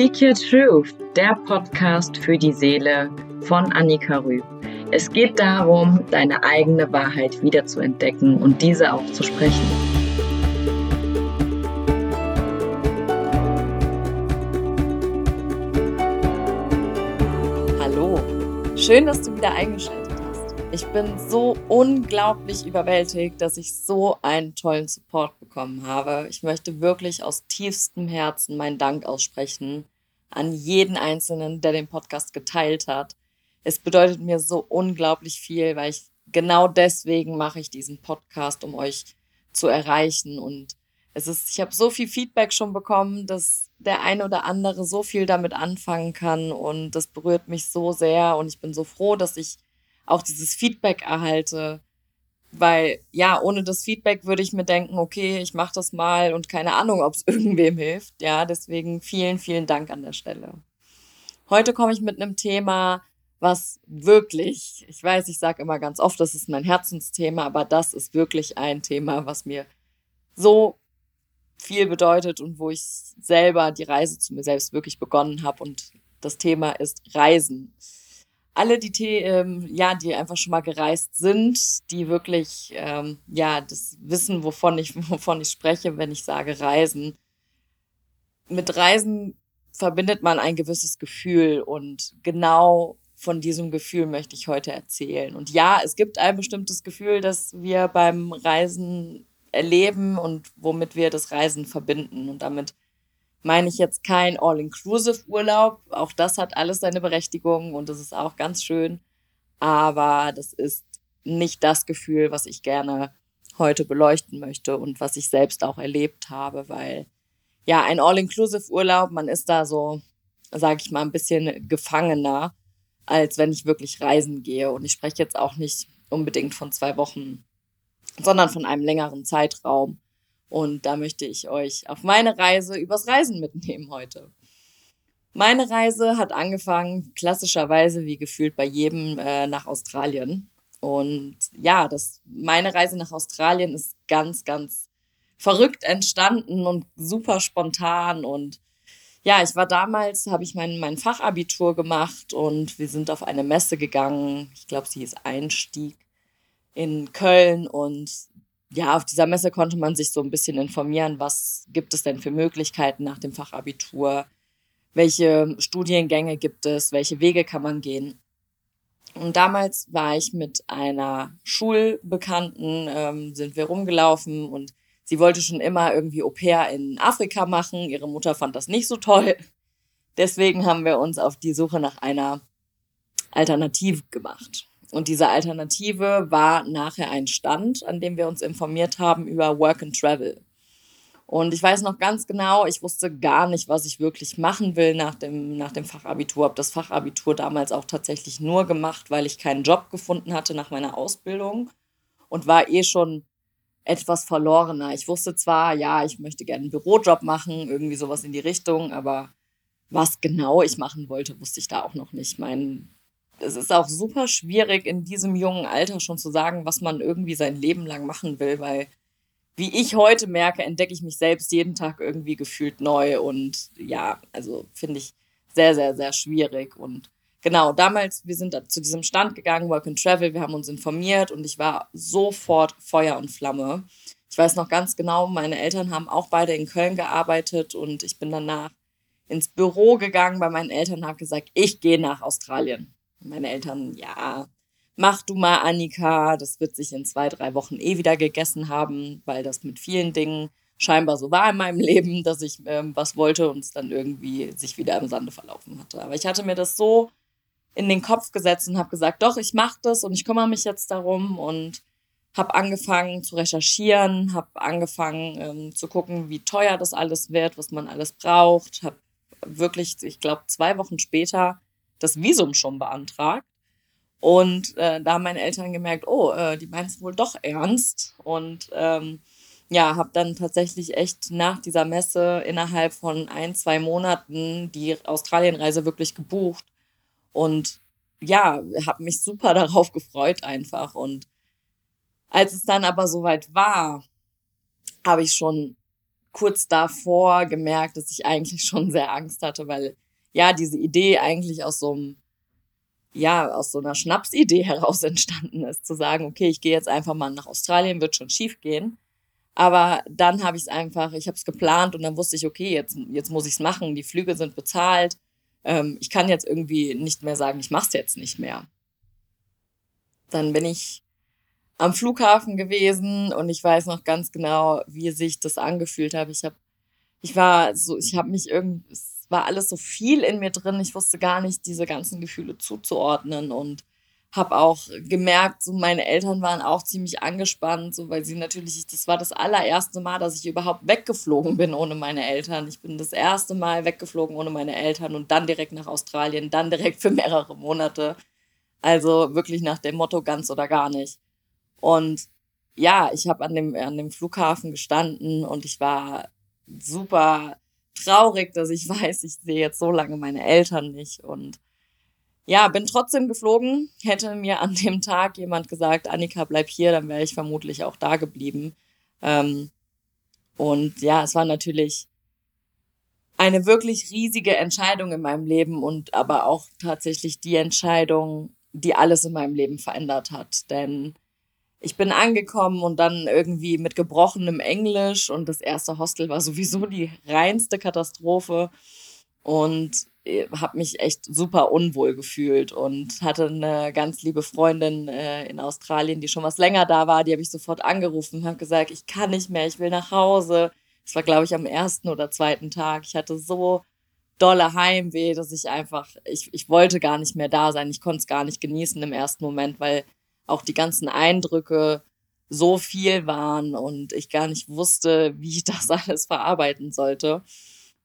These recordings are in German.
Speak Your Truth, der Podcast für die Seele von Annika Rüb. Es geht darum, deine eigene Wahrheit wiederzuentdecken und diese auch zu sprechen. Hallo, schön, dass du wieder eingeschaltet hast. Ich bin so unglaublich überwältigt, dass ich so einen tollen Support bekommen habe. Ich möchte wirklich aus tiefstem Herzen meinen Dank aussprechen an jeden Einzelnen, der den Podcast geteilt hat. Es bedeutet mir so unglaublich viel, weil ich genau deswegen mache ich diesen Podcast, um euch zu erreichen. Und es ist, ich habe so viel Feedback schon bekommen, dass der eine oder andere so viel damit anfangen kann. Und das berührt mich so sehr. Und ich bin so froh, dass ich auch dieses Feedback erhalte. Weil ja, ohne das Feedback würde ich mir denken, okay, ich mache das mal und keine Ahnung, ob es irgendwem hilft. Ja, deswegen vielen, vielen Dank an der Stelle. Heute komme ich mit einem Thema, was wirklich, ich weiß, ich sage immer ganz oft, das ist mein Herzensthema, aber das ist wirklich ein Thema, was mir so viel bedeutet und wo ich selber die Reise zu mir selbst wirklich begonnen habe. Und das Thema ist Reisen. Alle, die, ähm, ja, die einfach schon mal gereist sind, die wirklich ähm, ja, das wissen, wovon ich, wovon ich spreche, wenn ich sage Reisen. Mit Reisen verbindet man ein gewisses Gefühl und genau von diesem Gefühl möchte ich heute erzählen. Und ja, es gibt ein bestimmtes Gefühl, das wir beim Reisen erleben und womit wir das Reisen verbinden. Und damit meine ich jetzt kein All-Inclusive-Urlaub. Auch das hat alles seine Berechtigung und das ist auch ganz schön. Aber das ist nicht das Gefühl, was ich gerne heute beleuchten möchte und was ich selbst auch erlebt habe, weil ja, ein All-Inclusive-Urlaub, man ist da so, sage ich mal, ein bisschen gefangener als wenn ich wirklich reisen gehe. Und ich spreche jetzt auch nicht unbedingt von zwei Wochen, sondern von einem längeren Zeitraum. Und da möchte ich euch auf meine Reise übers Reisen mitnehmen heute. Meine Reise hat angefangen, klassischerweise wie gefühlt bei jedem, äh, nach Australien. Und ja, das, meine Reise nach Australien ist ganz, ganz verrückt entstanden und super spontan und ja, ich war damals, habe ich mein, mein Fachabitur gemacht und wir sind auf eine Messe gegangen. Ich glaube, sie hieß Einstieg in Köln und ja, auf dieser Messe konnte man sich so ein bisschen informieren, was gibt es denn für Möglichkeiten nach dem Fachabitur, welche Studiengänge gibt es, welche Wege kann man gehen. Und damals war ich mit einer Schulbekannten, ähm, sind wir rumgelaufen und Sie wollte schon immer irgendwie Au pair in Afrika machen. Ihre Mutter fand das nicht so toll. Deswegen haben wir uns auf die Suche nach einer Alternative gemacht. Und diese Alternative war nachher ein Stand, an dem wir uns informiert haben über Work and Travel. Und ich weiß noch ganz genau, ich wusste gar nicht, was ich wirklich machen will nach dem, nach dem Fachabitur. Habe das Fachabitur damals auch tatsächlich nur gemacht, weil ich keinen Job gefunden hatte nach meiner Ausbildung und war eh schon etwas verlorener. Ich wusste zwar, ja, ich möchte gerne einen Bürojob machen, irgendwie sowas in die Richtung, aber was genau ich machen wollte, wusste ich da auch noch nicht. Mein, es ist auch super schwierig, in diesem jungen Alter schon zu sagen, was man irgendwie sein Leben lang machen will, weil wie ich heute merke, entdecke ich mich selbst jeden Tag irgendwie gefühlt neu und ja, also finde ich sehr, sehr, sehr schwierig und genau, damals, wir sind zu diesem Stand gegangen, Work and Travel, wir haben uns informiert und ich war sofort Feuer und Flamme. Ich weiß noch ganz genau, meine Eltern haben auch beide in Köln gearbeitet und ich bin danach ins Büro gegangen bei meinen Eltern und habe gesagt, ich gehe nach Australien. Meine Eltern, ja, mach du mal, Annika, das wird sich in zwei, drei Wochen eh wieder gegessen haben, weil das mit vielen Dingen scheinbar so war in meinem Leben, dass ich ähm, was wollte und es dann irgendwie sich wieder im Sande verlaufen hatte. Aber ich hatte mir das so in den Kopf gesetzt und habe gesagt, doch, ich mache das und ich kümmere mich jetzt darum und habe angefangen zu recherchieren, habe angefangen ähm, zu gucken, wie teuer das alles wird, was man alles braucht, habe wirklich, ich glaube, zwei Wochen später das Visum schon beantragt. Und äh, da haben meine Eltern gemerkt, oh, äh, die meinen es wohl doch ernst. Und ähm, ja, habe dann tatsächlich echt nach dieser Messe innerhalb von ein, zwei Monaten die Australienreise wirklich gebucht und ja, habe mich super darauf gefreut einfach. Und als es dann aber soweit war, habe ich schon kurz davor gemerkt, dass ich eigentlich schon sehr Angst hatte, weil ja, diese Idee eigentlich aus so einem, ja, aus so einer Schnapsidee heraus entstanden ist, zu sagen, okay, ich gehe jetzt einfach mal nach Australien, wird schon schief gehen. Aber dann habe ich es einfach, ich habe es geplant und dann wusste ich, okay, jetzt, jetzt muss ich es machen, die Flüge sind bezahlt. Ähm, ich kann jetzt irgendwie nicht mehr sagen, ich mache es jetzt nicht mehr. Dann bin ich am Flughafen gewesen und ich weiß noch ganz genau, wie sich das angefühlt hat. Ich habe, ich war so, ich habe mich irgendwie, war alles so viel in mir drin. Ich wusste gar nicht, diese ganzen Gefühle zuzuordnen und habe auch gemerkt, so meine Eltern waren auch ziemlich angespannt, so weil sie natürlich, das war das allererste Mal, dass ich überhaupt weggeflogen bin ohne meine Eltern. Ich bin das erste Mal weggeflogen ohne meine Eltern und dann direkt nach Australien, dann direkt für mehrere Monate. Also wirklich nach dem Motto ganz oder gar nicht. Und ja, ich habe an dem, an dem Flughafen gestanden und ich war super traurig, dass ich weiß, ich sehe jetzt so lange meine Eltern nicht und ja, bin trotzdem geflogen. Hätte mir an dem Tag jemand gesagt, Annika, bleib hier, dann wäre ich vermutlich auch da geblieben. Ähm, und ja, es war natürlich eine wirklich riesige Entscheidung in meinem Leben und aber auch tatsächlich die Entscheidung, die alles in meinem Leben verändert hat. Denn ich bin angekommen und dann irgendwie mit gebrochenem Englisch und das erste Hostel war sowieso die reinste Katastrophe und äh, habe mich echt super unwohl gefühlt und hatte eine ganz liebe Freundin äh, in Australien, die schon was länger da war, die habe ich sofort angerufen und habe gesagt, ich kann nicht mehr, ich will nach Hause. Das war, glaube ich, am ersten oder zweiten Tag. Ich hatte so dolle Heimweh, dass ich einfach, ich, ich wollte gar nicht mehr da sein. Ich konnte es gar nicht genießen im ersten Moment, weil auch die ganzen Eindrücke so viel waren und ich gar nicht wusste, wie ich das alles verarbeiten sollte.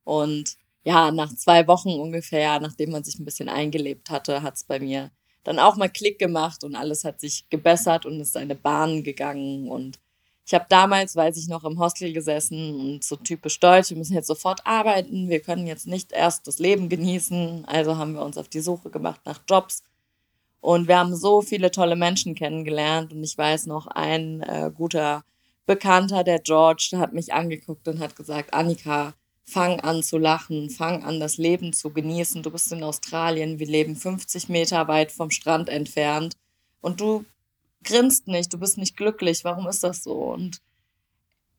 Und ja, nach zwei Wochen ungefähr, nachdem man sich ein bisschen eingelebt hatte, hat es bei mir dann auch mal Klick gemacht und alles hat sich gebessert und ist seine Bahn gegangen. Und ich habe damals, weiß ich noch, im Hostel gesessen und so typisch deutsch, wir müssen jetzt sofort arbeiten, wir können jetzt nicht erst das Leben genießen. Also haben wir uns auf die Suche gemacht nach Jobs und wir haben so viele tolle Menschen kennengelernt. Und ich weiß noch, ein äh, guter Bekannter, der George, der hat mich angeguckt und hat gesagt, Annika, fang an zu lachen, fang an das Leben zu genießen. Du bist in Australien, wir leben 50 Meter weit vom Strand entfernt und du grinst nicht, du bist nicht glücklich. Warum ist das so? Und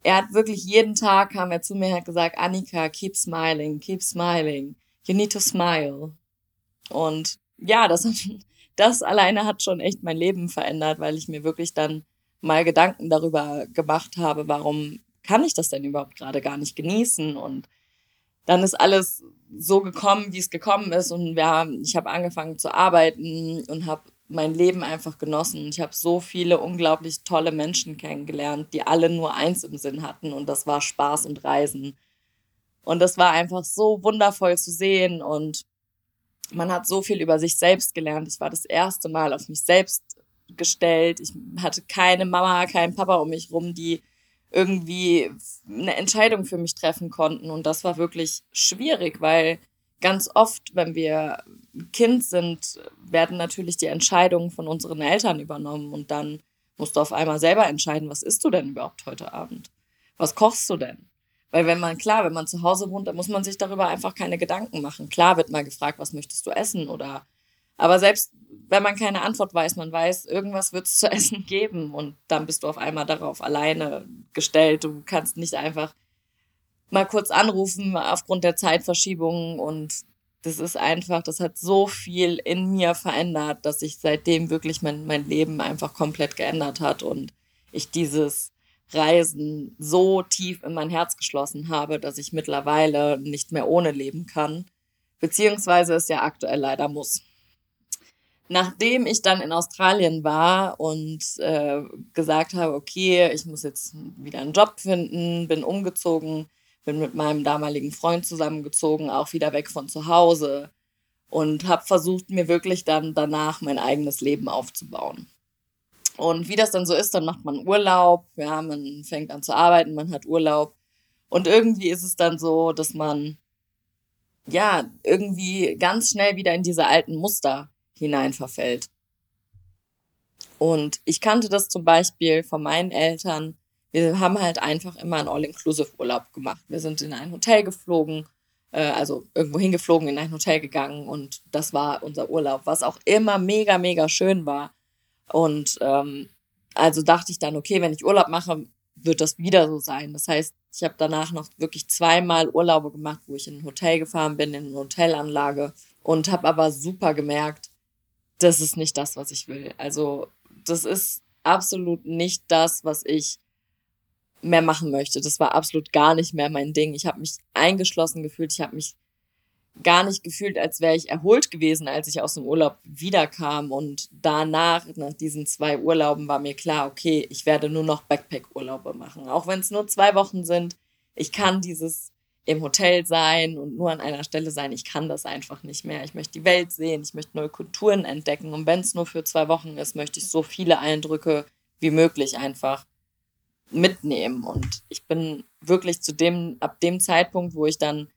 er hat wirklich jeden Tag kam er zu mir und hat gesagt, Annika, keep smiling, keep smiling. You need to smile. Und ja, das hat das alleine hat schon echt mein Leben verändert, weil ich mir wirklich dann mal Gedanken darüber gemacht habe, warum kann ich das denn überhaupt gerade gar nicht genießen und dann ist alles so gekommen, wie es gekommen ist und wir ich habe angefangen zu arbeiten und habe mein Leben einfach genossen. Ich habe so viele unglaublich tolle Menschen kennengelernt, die alle nur eins im Sinn hatten und das war Spaß und Reisen. Und das war einfach so wundervoll zu sehen und man hat so viel über sich selbst gelernt. Ich war das erste Mal auf mich selbst gestellt. Ich hatte keine Mama, keinen Papa um mich rum, die irgendwie eine Entscheidung für mich treffen konnten. Und das war wirklich schwierig, weil ganz oft, wenn wir Kind sind, werden natürlich die Entscheidungen von unseren Eltern übernommen und dann musst du auf einmal selber entscheiden, was isst du denn überhaupt heute Abend? Was kochst du denn? Weil wenn man, klar, wenn man zu Hause wohnt, dann muss man sich darüber einfach keine Gedanken machen. Klar wird mal gefragt, was möchtest du essen oder, aber selbst wenn man keine Antwort weiß, man weiß, irgendwas wird es zu essen geben und dann bist du auf einmal darauf alleine gestellt. Du kannst nicht einfach mal kurz anrufen aufgrund der Zeitverschiebung und das ist einfach, das hat so viel in mir verändert, dass sich seitdem wirklich mein, mein Leben einfach komplett geändert hat und ich dieses Reisen so tief in mein Herz geschlossen habe, dass ich mittlerweile nicht mehr ohne leben kann, beziehungsweise es ja aktuell leider muss. Nachdem ich dann in Australien war und äh, gesagt habe, okay, ich muss jetzt wieder einen Job finden, bin umgezogen, bin mit meinem damaligen Freund zusammengezogen, auch wieder weg von zu Hause und habe versucht, mir wirklich dann danach mein eigenes Leben aufzubauen. Und wie das dann so ist, dann macht man Urlaub, ja, man fängt an zu arbeiten, man hat Urlaub. Und irgendwie ist es dann so, dass man ja irgendwie ganz schnell wieder in diese alten Muster hinein verfällt. Und ich kannte das zum Beispiel von meinen Eltern. wir haben halt einfach immer einen All-Inclusive-Urlaub gemacht. Wir sind in ein Hotel geflogen, äh, also irgendwo hingeflogen, in ein Hotel gegangen und das war unser Urlaub, was auch immer mega, mega schön war. Und ähm, also dachte ich dann, okay, wenn ich Urlaub mache, wird das wieder so sein. Das heißt, ich habe danach noch wirklich zweimal Urlaube gemacht, wo ich in ein Hotel gefahren bin, in eine Hotelanlage und habe aber super gemerkt, das ist nicht das, was ich will. Also das ist absolut nicht das, was ich mehr machen möchte. Das war absolut gar nicht mehr mein Ding. Ich habe mich eingeschlossen gefühlt. Ich habe mich gar nicht gefühlt, als wäre ich erholt gewesen, als ich aus dem Urlaub wiederkam. Und danach, nach diesen zwei Urlauben, war mir klar, okay, ich werde nur noch Backpack-Urlaube machen. Auch wenn es nur zwei Wochen sind. Ich kann dieses im Hotel sein und nur an einer Stelle sein. Ich kann das einfach nicht mehr. Ich möchte die Welt sehen, ich möchte neue Kulturen entdecken. Und wenn es nur für zwei Wochen ist, möchte ich so viele Eindrücke wie möglich einfach mitnehmen. Und ich bin wirklich zu dem, ab dem Zeitpunkt, wo ich dann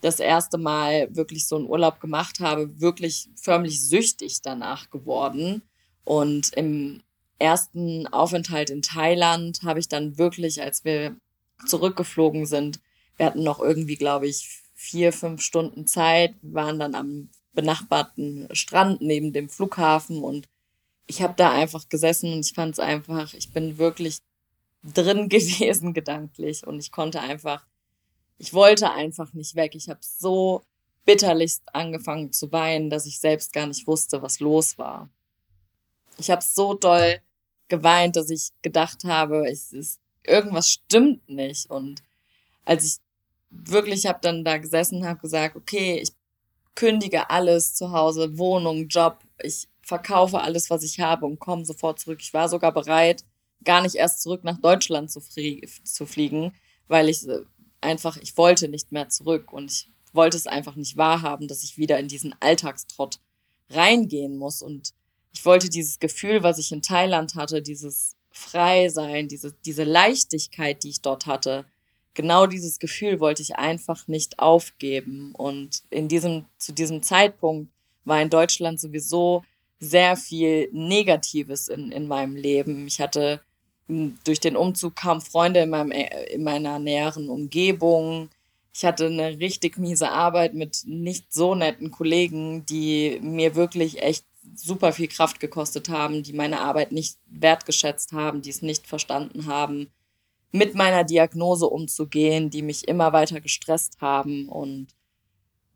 das erste Mal wirklich so einen Urlaub gemacht habe, wirklich förmlich süchtig danach geworden. Und im ersten Aufenthalt in Thailand habe ich dann wirklich, als wir zurückgeflogen sind, wir hatten noch irgendwie, glaube ich, vier, fünf Stunden Zeit, wir waren dann am benachbarten Strand neben dem Flughafen und ich habe da einfach gesessen und ich fand es einfach, ich bin wirklich drin gewesen gedanklich und ich konnte einfach ich wollte einfach nicht weg. Ich habe so bitterlichst angefangen zu weinen, dass ich selbst gar nicht wusste, was los war. Ich habe so doll geweint, dass ich gedacht habe, es ist, irgendwas stimmt nicht. Und als ich wirklich habe dann da gesessen, habe gesagt, okay, ich kündige alles zu Hause, Wohnung, Job, ich verkaufe alles, was ich habe und komme sofort zurück. Ich war sogar bereit, gar nicht erst zurück nach Deutschland zu, zu fliegen, weil ich einfach, ich wollte nicht mehr zurück und ich wollte es einfach nicht wahrhaben, dass ich wieder in diesen Alltagstrott reingehen muss. Und ich wollte dieses Gefühl, was ich in Thailand hatte, dieses Freisein, diese, diese Leichtigkeit, die ich dort hatte, genau dieses Gefühl wollte ich einfach nicht aufgeben. Und in diesem, zu diesem Zeitpunkt war in Deutschland sowieso sehr viel Negatives in, in meinem Leben. Ich hatte durch den Umzug kamen Freunde in, meinem, äh, in meiner näheren Umgebung. Ich hatte eine richtig miese Arbeit mit nicht so netten Kollegen, die mir wirklich echt super viel Kraft gekostet haben, die meine Arbeit nicht wertgeschätzt haben, die es nicht verstanden haben, mit meiner Diagnose umzugehen, die mich immer weiter gestresst haben. Und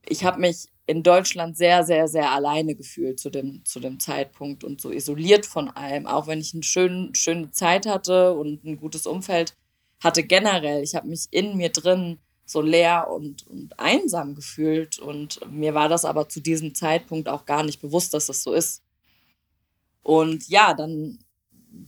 ich habe mich in Deutschland sehr, sehr, sehr alleine gefühlt zu dem, zu dem Zeitpunkt und so isoliert von allem. Auch wenn ich eine schön, schöne Zeit hatte und ein gutes Umfeld hatte generell. Ich habe mich in mir drin so leer und, und einsam gefühlt. Und mir war das aber zu diesem Zeitpunkt auch gar nicht bewusst, dass das so ist. Und ja, dann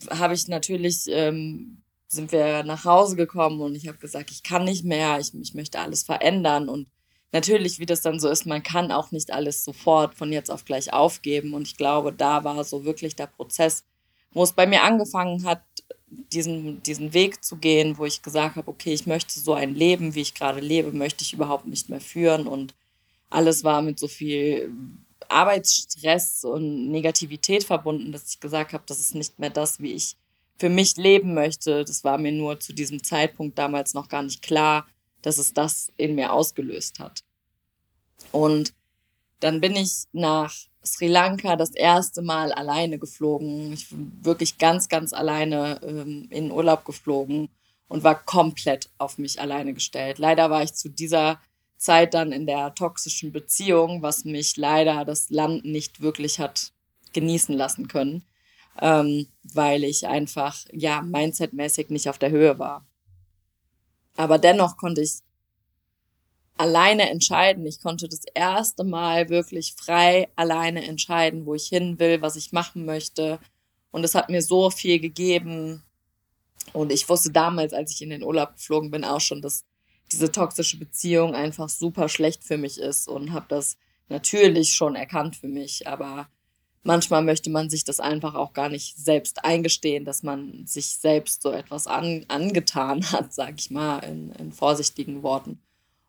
habe ich natürlich, ähm, sind wir nach Hause gekommen und ich habe gesagt, ich kann nicht mehr, ich, ich möchte alles verändern. Und natürlich, wie das dann so ist, man kann auch nicht alles sofort von jetzt auf gleich aufgeben. Und ich glaube, da war so wirklich der Prozess, wo es bei mir angefangen hat, diesen, diesen Weg zu gehen, wo ich gesagt habe, okay, ich möchte so ein Leben, wie ich gerade lebe, möchte ich überhaupt nicht mehr führen. Und alles war mit so viel Arbeitsstress und Negativität verbunden, dass ich gesagt habe, das ist nicht mehr das, wie ich für mich leben möchte. Das war mir nur zu diesem Zeitpunkt damals noch gar nicht klar dass es das in mir ausgelöst hat. Und dann bin ich nach Sri Lanka das erste Mal alleine geflogen. Ich bin wirklich ganz, ganz alleine ähm, in Urlaub geflogen und war komplett auf mich alleine gestellt. Leider war ich zu dieser Zeit dann in der toxischen Beziehung, was mich leider das Land nicht wirklich hat genießen lassen können, ähm, weil ich einfach, ja, mindsetmäßig nicht auf der Höhe war. Aber dennoch konnte ich alleine entscheiden. Ich konnte das erste Mal wirklich frei alleine entscheiden, wo ich hin will, was ich machen möchte. Und es hat mir so viel gegeben. Und ich wusste damals, als ich in den Urlaub geflogen bin, auch schon, dass diese toxische Beziehung einfach super schlecht für mich ist und habe das natürlich schon erkannt für mich. Aber manchmal möchte man sich das einfach auch gar nicht selbst eingestehen, dass man sich selbst so etwas an, angetan hat, sag ich mal, in, in vorsichtigen Worten.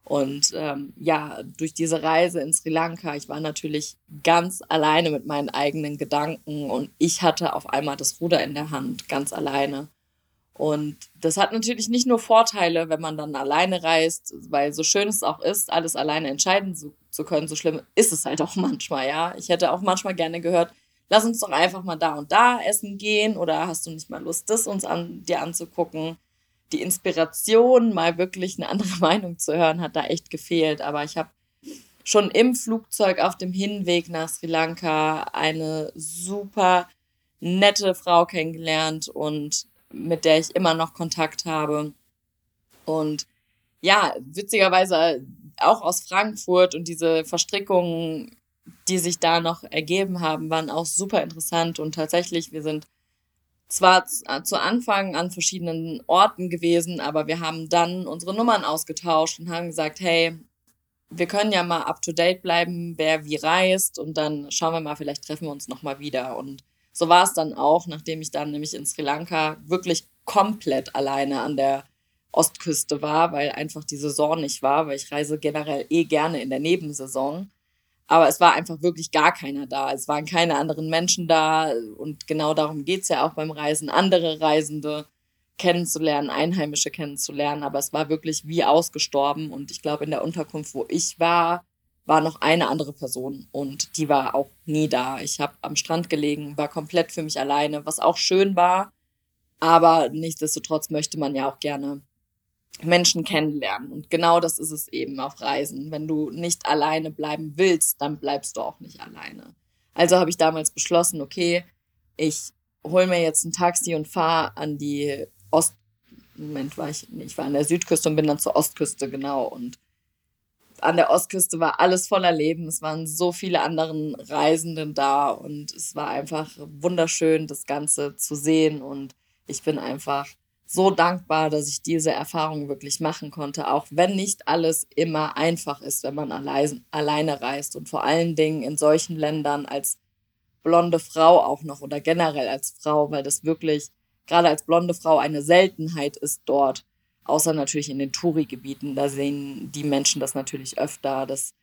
Und ähm, ja, durch diese Reise in Sri Lanka, ich war natürlich ganz alleine mit meinen eigenen Gedanken und ich hatte auf einmal das Ruder in der Hand, ganz alleine. Und das hat natürlich nicht nur Vorteile, wenn man dann alleine reist, weil so schön es auch ist, alles alleine entscheiden zu, zu können, so schlimm ist es halt auch manchmal, ja. Ich hätte auch manchmal gerne gehört, lass uns doch einfach mal da und da essen gehen oder hast du nicht mal Lust, das uns an, dir anzugucken? Die Inspiration, mal wirklich eine andere Meinung zu hören, hat da echt gefehlt. Aber ich habe schon im Flugzeug auf dem Hinweg nach Sri Lanka eine super nette Frau kennengelernt und mit der ich immer noch Kontakt habe. Und ja, witzigerweise auch aus Frankfurt und diese Verstrickungen, die sich da noch ergeben haben, waren auch super interessant. Und tatsächlich, wir sind zwar zu Anfang an verschiedenen Orten gewesen, aber wir haben dann unsere Nummern ausgetauscht und haben gesagt, hey, wir können ja mal up to date bleiben, wer wie reist und dann schauen wir mal, vielleicht treffen wir uns nochmal wieder. Und so war es dann auch, nachdem ich dann nämlich in Sri Lanka wirklich komplett alleine an der Ostküste war, weil einfach die Saison nicht war, weil ich reise generell eh gerne in der Nebensaison. Aber es war einfach wirklich gar keiner da. Es waren keine anderen Menschen da. Und genau darum geht's ja auch beim Reisen, andere Reisende kennenzulernen, Einheimische kennenzulernen. Aber es war wirklich wie ausgestorben. Und ich glaube, in der Unterkunft, wo ich war, war noch eine andere Person und die war auch nie da. Ich habe am Strand gelegen, war komplett für mich alleine, was auch schön war, aber nichtsdestotrotz möchte man ja auch gerne Menschen kennenlernen und genau das ist es eben auf Reisen. Wenn du nicht alleine bleiben willst, dann bleibst du auch nicht alleine. Also habe ich damals beschlossen, okay, ich hole mir jetzt ein Taxi und fahre an die Ost Moment war ich, ich war an der Südküste und bin dann zur Ostküste, genau. Und an der Ostküste war alles voller Leben. Es waren so viele anderen Reisenden da und es war einfach wunderschön, das Ganze zu sehen. Und ich bin einfach so dankbar, dass ich diese Erfahrung wirklich machen konnte, auch wenn nicht alles immer einfach ist, wenn man allein, alleine reist und vor allen Dingen in solchen Ländern als blonde Frau auch noch oder generell als Frau, weil das wirklich gerade als blonde Frau eine Seltenheit ist dort Außer natürlich in den Touri-Gebieten, da sehen die Menschen das natürlich öfter. Das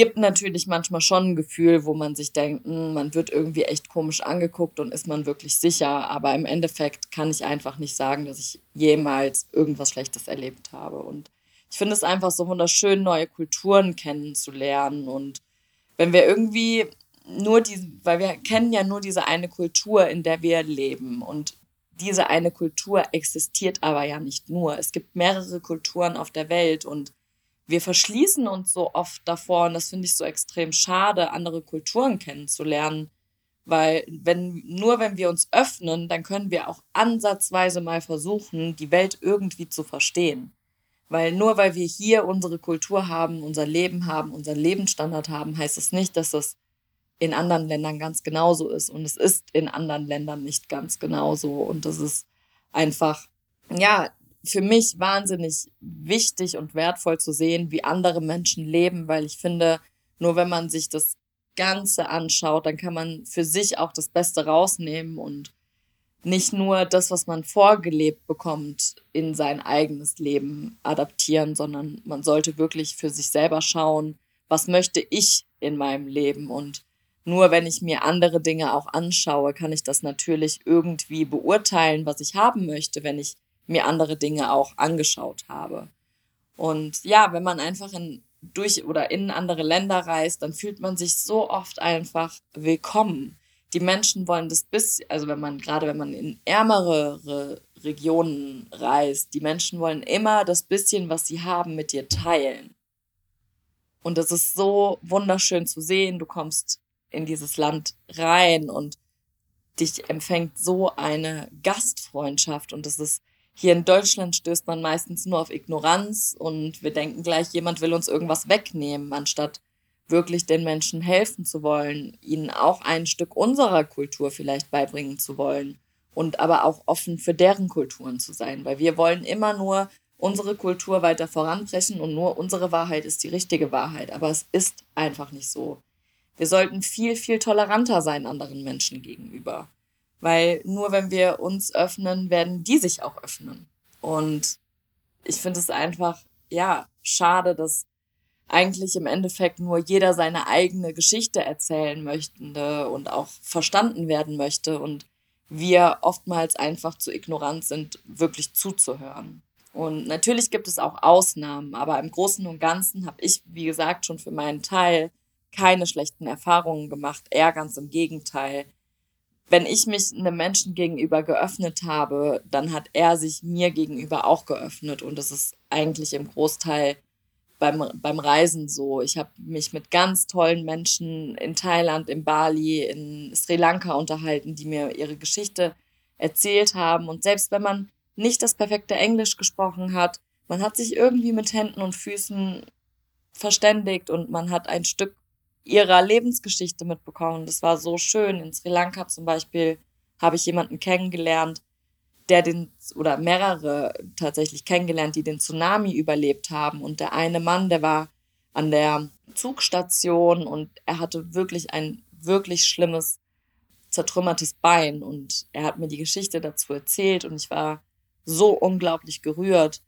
gibt natürlich manchmal schon ein Gefühl, wo man sich denkt, hm, man wird irgendwie echt komisch angeguckt und ist man wirklich sicher. Aber im Endeffekt kann ich einfach nicht sagen, dass ich jemals irgendwas Schlechtes erlebt habe. Und ich finde es einfach so wunderschön, neue Kulturen kennenzulernen. Und wenn wir irgendwie nur die, weil wir kennen ja nur diese eine Kultur, in der wir leben. Und diese eine Kultur existiert aber ja nicht nur. Es gibt mehrere Kulturen auf der Welt und wir verschließen uns so oft davor und das finde ich so extrem schade, andere Kulturen kennenzulernen, weil wenn nur wenn wir uns öffnen, dann können wir auch ansatzweise mal versuchen, die Welt irgendwie zu verstehen. Weil nur weil wir hier unsere Kultur haben, unser Leben haben, unseren Lebensstandard haben, heißt es das nicht, dass das in anderen Ländern ganz genauso ist. Und es ist in anderen Ländern nicht ganz genauso. Und das ist einfach, ja, für mich wahnsinnig wichtig und wertvoll zu sehen, wie andere Menschen leben, weil ich finde, nur wenn man sich das Ganze anschaut, dann kann man für sich auch das Beste rausnehmen und nicht nur das, was man vorgelebt bekommt, in sein eigenes Leben adaptieren, sondern man sollte wirklich für sich selber schauen, was möchte ich in meinem Leben? Und nur wenn ich mir andere Dinge auch anschaue, kann ich das natürlich irgendwie beurteilen, was ich haben möchte, wenn ich mir andere Dinge auch angeschaut habe. Und ja, wenn man einfach in, durch oder in andere Länder reist, dann fühlt man sich so oft einfach willkommen. Die Menschen wollen das bis, also wenn man, gerade wenn man in ärmere Regionen reist, die Menschen wollen immer das bisschen, was sie haben, mit dir teilen. Und das ist so wunderschön zu sehen. Du kommst in dieses Land rein und dich empfängt so eine Gastfreundschaft und das ist hier in Deutschland stößt man meistens nur auf Ignoranz und wir denken gleich, jemand will uns irgendwas wegnehmen, anstatt wirklich den Menschen helfen zu wollen, ihnen auch ein Stück unserer Kultur vielleicht beibringen zu wollen und aber auch offen für deren Kulturen zu sein, weil wir wollen immer nur unsere Kultur weiter voranbrechen und nur unsere Wahrheit ist die richtige Wahrheit, aber es ist einfach nicht so. Wir sollten viel, viel toleranter sein anderen Menschen gegenüber. Weil nur wenn wir uns öffnen, werden die sich auch öffnen. Und ich finde es einfach, ja, schade, dass eigentlich im Endeffekt nur jeder seine eigene Geschichte erzählen möchte und auch verstanden werden möchte und wir oftmals einfach zu ignorant sind, wirklich zuzuhören. Und natürlich gibt es auch Ausnahmen, aber im Großen und Ganzen habe ich, wie gesagt, schon für meinen Teil keine schlechten Erfahrungen gemacht, eher ganz im Gegenteil. Wenn ich mich einem Menschen gegenüber geöffnet habe, dann hat er sich mir gegenüber auch geöffnet und das ist eigentlich im Großteil beim, beim Reisen so. Ich habe mich mit ganz tollen Menschen in Thailand, in Bali, in Sri Lanka unterhalten, die mir ihre Geschichte erzählt haben. Und selbst wenn man nicht das perfekte Englisch gesprochen hat, man hat sich irgendwie mit Händen und Füßen verständigt und man hat ein Stück ihrer Lebensgeschichte mitbekommen. Das war so schön. In Sri Lanka zum Beispiel habe ich jemanden kennengelernt, der den, oder mehrere tatsächlich kennengelernt, die den Tsunami überlebt haben. Und der eine Mann, der war an der Zugstation und er hatte wirklich ein wirklich schlimmes, zertrümmertes Bein. Und er hat mir die Geschichte dazu erzählt und ich war so unglaublich gerührt,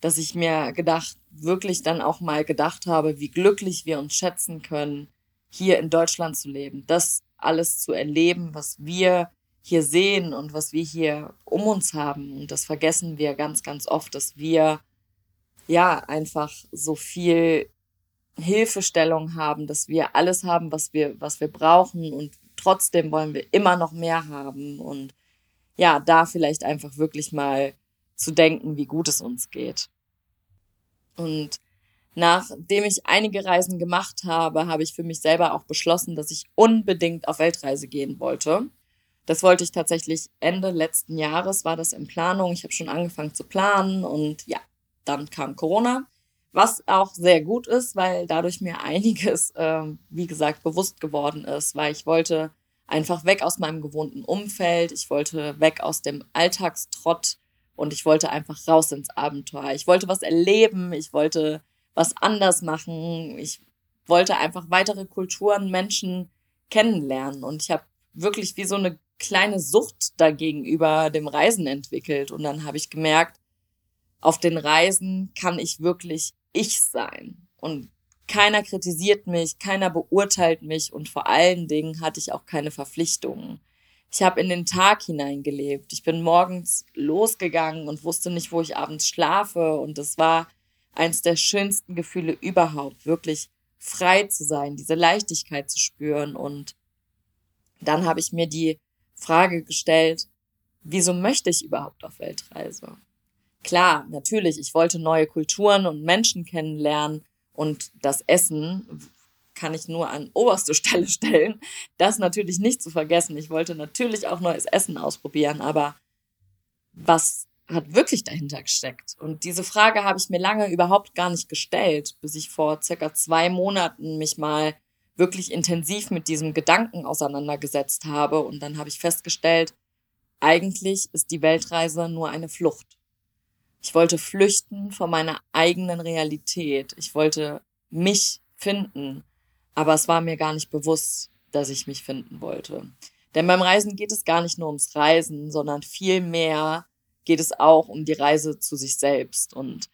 dass ich mir gedacht, wirklich dann auch mal gedacht habe, wie glücklich wir uns schätzen können, hier in Deutschland zu leben. Das alles zu erleben, was wir hier sehen und was wir hier um uns haben. Und das vergessen wir ganz, ganz oft, dass wir ja einfach so viel Hilfestellung haben, dass wir alles haben, was wir, was wir brauchen und trotzdem wollen wir immer noch mehr haben und ja, da vielleicht einfach wirklich mal zu denken, wie gut es uns geht. Und nachdem ich einige Reisen gemacht habe, habe ich für mich selber auch beschlossen, dass ich unbedingt auf Weltreise gehen wollte. Das wollte ich tatsächlich Ende letzten Jahres, war das in Planung. Ich habe schon angefangen zu planen und ja, dann kam Corona, was auch sehr gut ist, weil dadurch mir einiges, äh, wie gesagt, bewusst geworden ist, weil ich wollte einfach weg aus meinem gewohnten Umfeld, ich wollte weg aus dem Alltagstrott und ich wollte einfach raus ins Abenteuer. Ich wollte was erleben, ich wollte was anders machen, ich wollte einfach weitere Kulturen, Menschen kennenlernen und ich habe wirklich wie so eine kleine Sucht dagegenüber dem Reisen entwickelt und dann habe ich gemerkt, auf den Reisen kann ich wirklich ich sein und keiner kritisiert mich, keiner beurteilt mich und vor allen Dingen hatte ich auch keine Verpflichtungen. Ich habe in den Tag hineingelebt. Ich bin morgens losgegangen und wusste nicht, wo ich abends schlafe. Und das war eins der schönsten Gefühle überhaupt, wirklich frei zu sein, diese Leichtigkeit zu spüren. Und dann habe ich mir die Frage gestellt, wieso möchte ich überhaupt auf Weltreise? Klar, natürlich, ich wollte neue Kulturen und Menschen kennenlernen und das Essen kann ich nur an oberste Stelle stellen. Das natürlich nicht zu vergessen. Ich wollte natürlich auch neues Essen ausprobieren, aber was hat wirklich dahinter gesteckt? Und diese Frage habe ich mir lange überhaupt gar nicht gestellt, bis ich vor circa zwei Monaten mich mal wirklich intensiv mit diesem Gedanken auseinandergesetzt habe. Und dann habe ich festgestellt, eigentlich ist die Weltreise nur eine Flucht. Ich wollte flüchten von meiner eigenen Realität. Ich wollte mich finden. Aber es war mir gar nicht bewusst, dass ich mich finden wollte. Denn beim Reisen geht es gar nicht nur ums Reisen, sondern vielmehr geht es auch um die Reise zu sich selbst. Und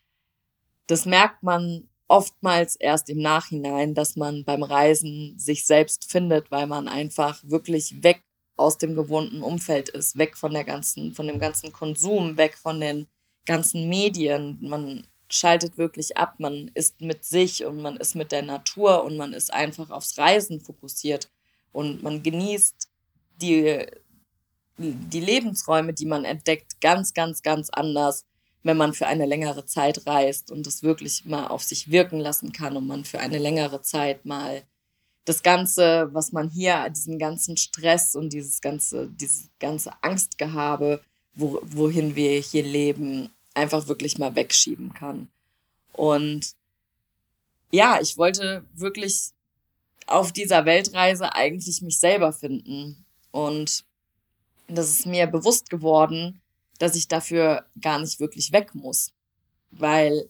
das merkt man oftmals erst im Nachhinein, dass man beim Reisen sich selbst findet, weil man einfach wirklich weg aus dem gewohnten Umfeld ist, weg von der ganzen, von dem ganzen Konsum, weg von den ganzen Medien. Man schaltet wirklich ab, man ist mit sich und man ist mit der Natur und man ist einfach aufs Reisen fokussiert und man genießt die, die Lebensräume, die man entdeckt, ganz, ganz, ganz anders, wenn man für eine längere Zeit reist und das wirklich mal auf sich wirken lassen kann und man für eine längere Zeit mal das Ganze, was man hier, diesen ganzen Stress und dieses ganze, dieses ganze Angstgehabe, wo, wohin wir hier leben, einfach wirklich mal wegschieben kann. Und ja, ich wollte wirklich auf dieser Weltreise eigentlich mich selber finden. Und das ist mir bewusst geworden, dass ich dafür gar nicht wirklich weg muss. Weil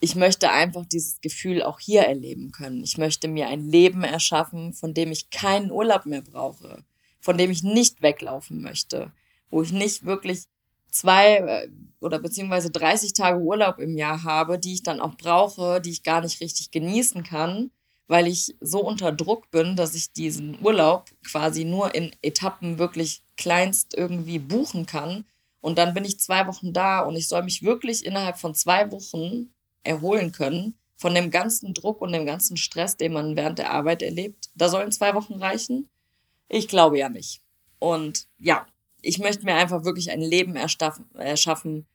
ich möchte einfach dieses Gefühl auch hier erleben können. Ich möchte mir ein Leben erschaffen, von dem ich keinen Urlaub mehr brauche, von dem ich nicht weglaufen möchte, wo ich nicht wirklich zwei äh, oder beziehungsweise 30 Tage Urlaub im Jahr habe, die ich dann auch brauche, die ich gar nicht richtig genießen kann, weil ich so unter Druck bin, dass ich diesen Urlaub quasi nur in Etappen wirklich kleinst irgendwie buchen kann. Und dann bin ich zwei Wochen da und ich soll mich wirklich innerhalb von zwei Wochen erholen können von dem ganzen Druck und dem ganzen Stress, den man während der Arbeit erlebt. Da sollen zwei Wochen reichen? Ich glaube ja nicht. Und ja, ich möchte mir einfach wirklich ein Leben erschaffen,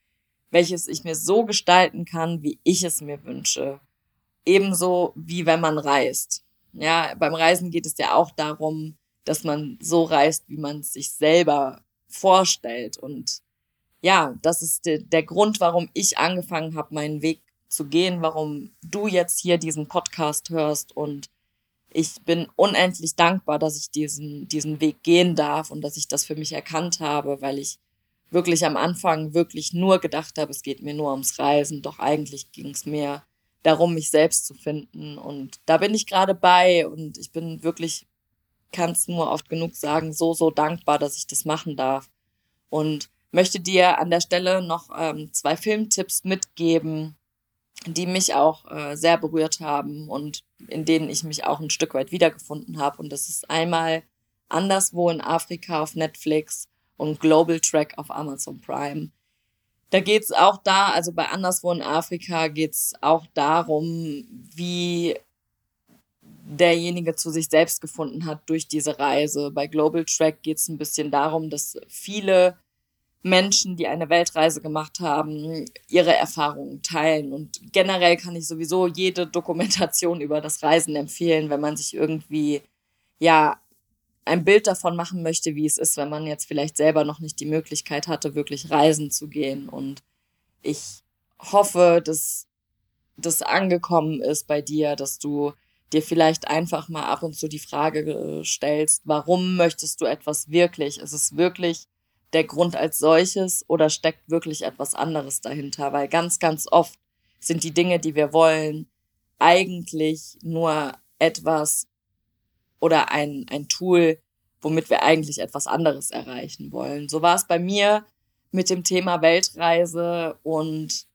welches ich mir so gestalten kann, wie ich es mir wünsche. Ebenso wie wenn man reist. Ja, beim Reisen geht es ja auch darum, dass man so reist, wie man es sich selber vorstellt. Und ja, das ist de der Grund, warum ich angefangen habe, meinen Weg zu gehen, warum du jetzt hier diesen Podcast hörst. Und ich bin unendlich dankbar, dass ich diesen, diesen Weg gehen darf und dass ich das für mich erkannt habe, weil ich wirklich am Anfang wirklich nur gedacht habe, es geht mir nur ums Reisen. Doch eigentlich ging es mir darum, mich selbst zu finden. Und da bin ich gerade bei und ich bin wirklich, kann es nur oft genug sagen, so, so dankbar, dass ich das machen darf. Und möchte dir an der Stelle noch ähm, zwei Filmtipps mitgeben, die mich auch äh, sehr berührt haben und in denen ich mich auch ein Stück weit wiedergefunden habe. Und das ist einmal anderswo in Afrika auf Netflix und Global Track auf Amazon Prime. Da geht's auch da, also bei anderswo in Afrika geht's auch darum, wie derjenige zu sich selbst gefunden hat durch diese Reise. Bei Global Track geht's ein bisschen darum, dass viele Menschen, die eine Weltreise gemacht haben, ihre Erfahrungen teilen. Und generell kann ich sowieso jede Dokumentation über das Reisen empfehlen, wenn man sich irgendwie, ja, ein Bild davon machen möchte, wie es ist, wenn man jetzt vielleicht selber noch nicht die Möglichkeit hatte, wirklich reisen zu gehen. Und ich hoffe, dass das angekommen ist bei dir, dass du dir vielleicht einfach mal ab und zu die Frage stellst, warum möchtest du etwas wirklich? Ist es wirklich der Grund als solches oder steckt wirklich etwas anderes dahinter? Weil ganz, ganz oft sind die Dinge, die wir wollen, eigentlich nur etwas, oder ein, ein Tool, womit wir eigentlich etwas anderes erreichen wollen. So war es bei mir mit dem Thema Weltreise und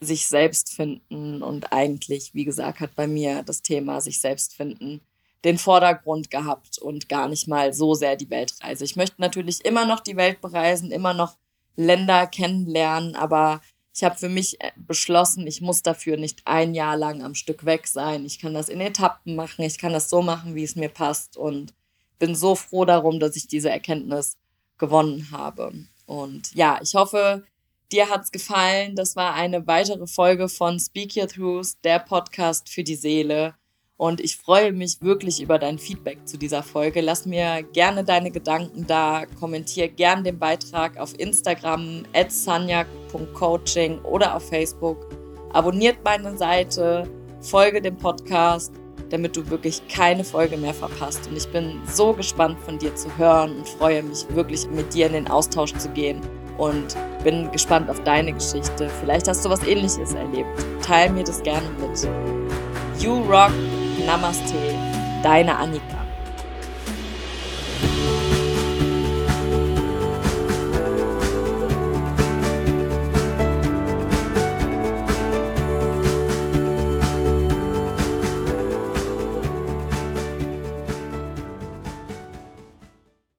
sich selbst finden und eigentlich, wie gesagt, hat bei mir das Thema sich selbst finden den Vordergrund gehabt und gar nicht mal so sehr die Weltreise. Ich möchte natürlich immer noch die Welt bereisen, immer noch Länder kennenlernen, aber ich habe für mich äh, beschlossen, ich muss dafür nicht ein Jahr lang am Stück weg sein. Ich kann das in Etappen machen, ich kann das so machen, wie es mir passt und bin so froh darum, dass ich diese Erkenntnis gewonnen habe. Und ja, ich hoffe, dir hat's gefallen. Das war eine weitere Folge von Speak Your Truth, der Podcast für die Seele. Und ich freue mich wirklich über dein Feedback zu dieser Folge. Lass mir gerne deine Gedanken da, kommentiere gerne den Beitrag auf Instagram at sanjak.coaching oder auf Facebook. Abonniert meine Seite, folge dem Podcast, damit du wirklich keine Folge mehr verpasst. Und ich bin so gespannt von dir zu hören und freue mich wirklich mit dir in den Austausch zu gehen und bin gespannt auf deine Geschichte. Vielleicht hast du was ähnliches erlebt. Teil mir das gerne mit. You rock! Namaste, deine Annika.